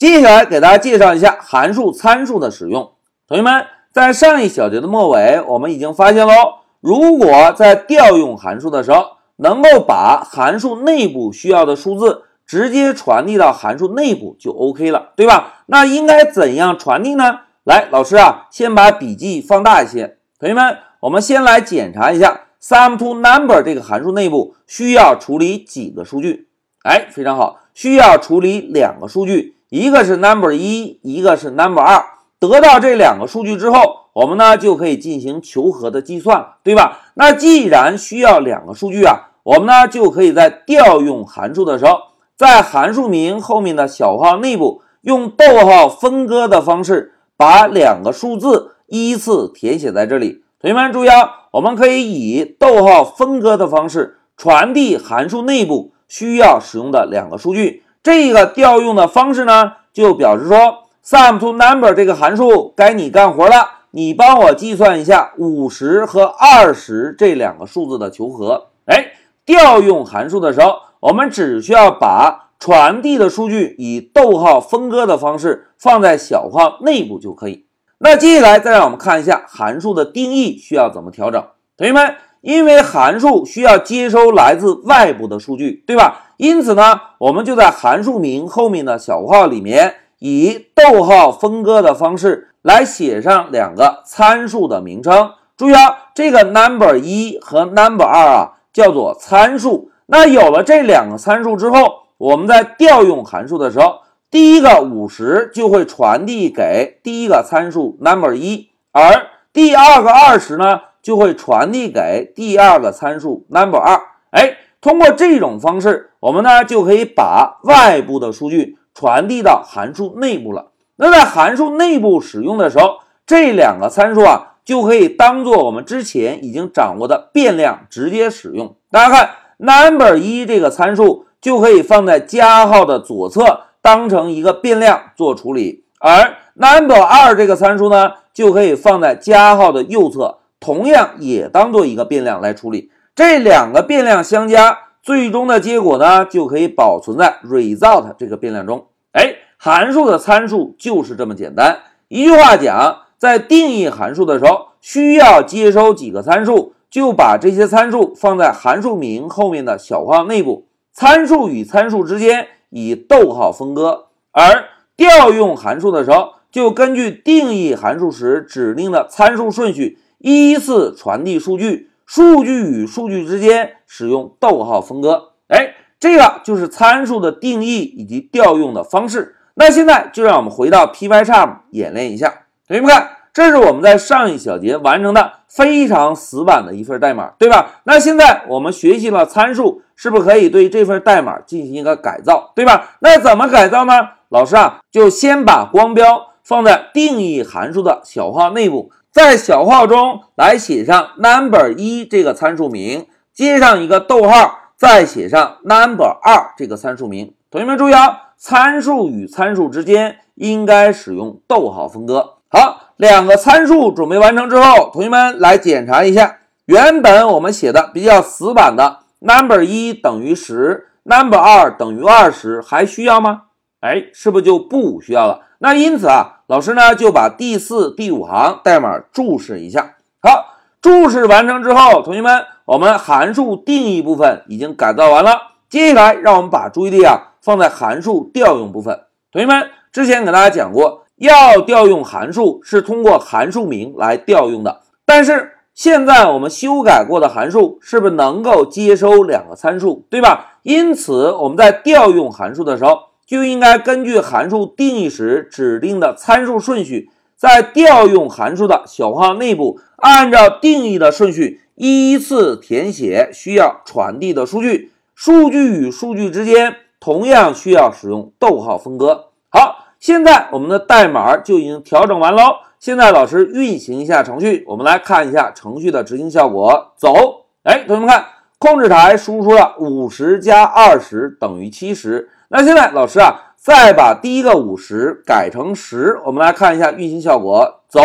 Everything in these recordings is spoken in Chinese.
接下来给大家介绍一下函数参数的使用。同学们，在上一小节的末尾，我们已经发现喽，如果在调用函数的时候，能够把函数内部需要的数字直接传递到函数内部就 OK 了，对吧？那应该怎样传递呢？来，老师啊，先把笔记放大一些。同学们，我们先来检查一下 sum_to_number 这个函数内部需要处理几个数据？哎，非常好，需要处理两个数据。一个是 number 一，一个是 number 二。得到这两个数据之后，我们呢就可以进行求和的计算了，对吧？那既然需要两个数据啊，我们呢就可以在调用函数的时候，在函数名后面的小号内部用逗号分割的方式，把两个数字依次填写在这里。同学们注意啊，我们可以以逗号分割的方式传递函数内部需要使用的两个数据。这个调用的方式呢，就表示说，sum_to_number 这个函数该你干活了，你帮我计算一下五十和二十这两个数字的求和。哎，调用函数的时候，我们只需要把传递的数据以逗号分割的方式放在小号内部就可以。那接下来再让我们看一下函数的定义需要怎么调整。同学们，因为函数需要接收来自外部的数据，对吧？因此呢，我们就在函数名后面的小括号里面，以逗号分割的方式来写上两个参数的名称。注意啊，这个 number 一和 number 二啊，叫做参数。那有了这两个参数之后，我们在调用函数的时候，第一个五十就会传递给第一个参数 number 一，而第二个二十呢，就会传递给第二个参数 number 二。哎。通过这种方式，我们呢就可以把外部的数据传递到函数内部了。那在函数内部使用的时候，这两个参数啊就可以当做我们之前已经掌握的变量直接使用。大家看，number 一这个参数就可以放在加号的左侧，当成一个变量做处理；而 number 二这个参数呢，就可以放在加号的右侧，同样也当做一个变量来处理。这两个变量相加，最终的结果呢，就可以保存在 result 这个变量中。哎，函数的参数就是这么简单。一句话讲，在定义函数的时候，需要接收几个参数，就把这些参数放在函数名后面的小括号内部。参数与参数之间以逗号分割。而调用函数的时候，就根据定义函数时指定的参数顺序，依次传递数据。数据与数据之间使用逗号分割，哎，这个就是参数的定义以及调用的方式。那现在就让我们回到 Pycharm 演练一下。同学们看，这是我们在上一小节完成的非常死板的一份代码，对吧？那现在我们学习了参数，是不是可以对这份代码进行一个改造，对吧？那怎么改造呢？老师啊，就先把光标放在定义函数的小号内部。在小号中来写上 number 一这个参数名，接上一个逗号，再写上 number 二这个参数名。同学们注意啊，参数与参数之间应该使用逗号分割。好，两个参数准备完成之后，同学们来检查一下，原本我们写的比较死板的 number 一等于十，number 二等于二十，还需要吗？哎，是不是就不需要了？那因此啊。老师呢就把第四、第五行代码注释一下。好，注释完成之后，同学们，我们函数定义部分已经改造完了。接下来，让我们把注意力啊放在函数调用部分。同学们，之前给大家讲过，要调用函数是通过函数名来调用的。但是现在我们修改过的函数是不是能够接收两个参数，对吧？因此我们在调用函数的时候。就应该根据函数定义时指定的参数顺序，在调用函数的小括号内部，按照定义的顺序依次填写需要传递的数据。数据与数据之间同样需要使用逗号分割。好，现在我们的代码就已经调整完喽。现在老师运行一下程序，我们来看一下程序的执行效果。走，哎，同学们看，控制台输出了五十加二十等于七十。那现在老师啊，再把第一个五十改成十，我们来看一下运行效果。走，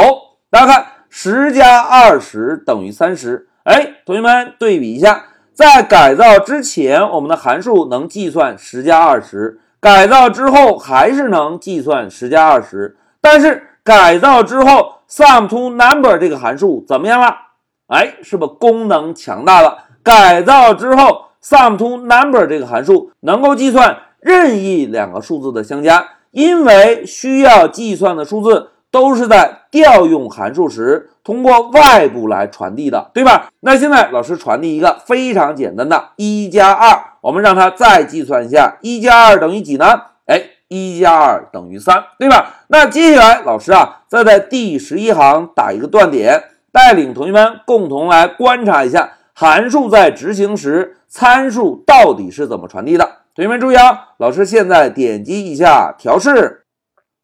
大家看，十加二十等于三十。哎，同学们对比一下，在改造之前，我们的函数能计算十加二十；改造之后还是能计算十加二十，但是改造之后 sum_to_number 这个函数怎么样了？哎，是不是功能强大了？改造之后 sum_to_number 这个函数能够计算任意两个数字的相加，因为需要计算的数字都是在调用函数时通过外部来传递的，对吧？那现在老师传递一个非常简单的一加二，我们让它再计算一下，一加二等于几呢？哎，一加二等于三，对吧？那接下来老师啊，再在第十一行打一个断点，带领同学们共同来观察一下函数在执行时参数到底是怎么传递的。同学们注意啊，老师现在点击一下调试，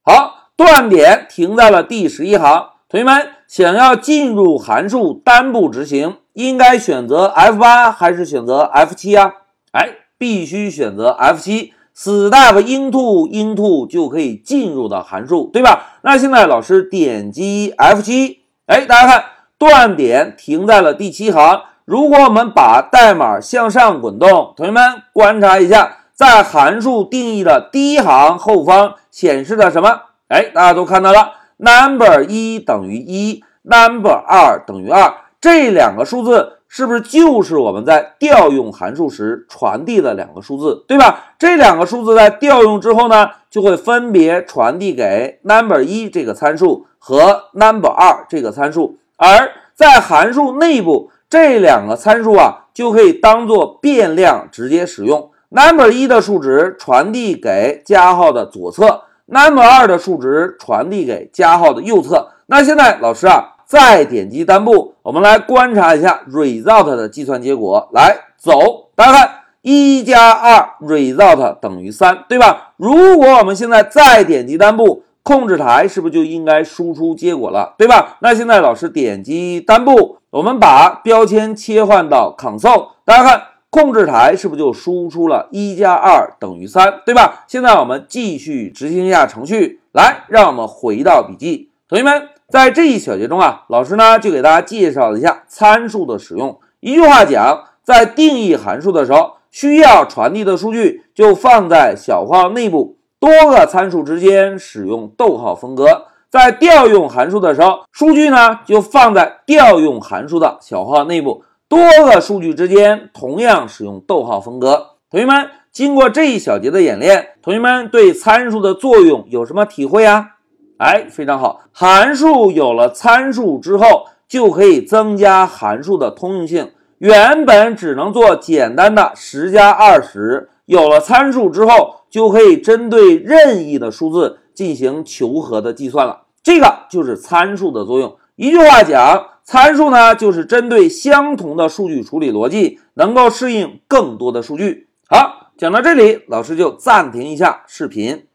好，断点停在了第十一行。同学们想要进入函数单步执行，应该选择 F 八还是选择 F 七啊？哎，必须选择 F 七。Step into into 就可以进入到函数，对吧？那现在老师点击 F 七，哎，大家看断点停在了第七行。如果我们把代码向上滚动，同学们观察一下，在函数定义的第一行后方显示的什么？哎，大家都看到了，number 一等于一，number 二等于二，这两个数字。是不是就是我们在调用函数时传递的两个数字，对吧？这两个数字在调用之后呢，就会分别传递给 number 一这个参数和 number 二这个参数，而在函数内部，这两个参数啊就可以当做变量直接使用。Number 一的数值传递给加号的左侧，number 二的数值传递给加号的右侧。那现在老师啊。再点击单步，我们来观察一下 result 的计算结果。来走，大家看，一加二 result 等于三，对吧？如果我们现在再点击单步，控制台是不是就应该输出结果了，对吧？那现在老师点击单步，我们把标签切换到 console，大家看，控制台是不是就输出了一加二等于三，对吧？现在我们继续执行一下程序，来，让我们回到笔记，同学们。在这一小节中啊，老师呢就给大家介绍一下参数的使用。一句话讲，在定义函数的时候，需要传递的数据就放在小括号内部，多个参数之间使用逗号分割；在调用函数的时候，数据呢就放在调用函数的小括号内部，多个数据之间同样使用逗号分割。同学们，经过这一小节的演练，同学们对参数的作用有什么体会啊？哎，非常好。函数有了参数之后，就可以增加函数的通用性。原本只能做简单的十加二十，有了参数之后，就可以针对任意的数字进行求和的计算了。这个就是参数的作用。一句话讲，参数呢，就是针对相同的数据处理逻辑，能够适应更多的数据。好，讲到这里，老师就暂停一下视频。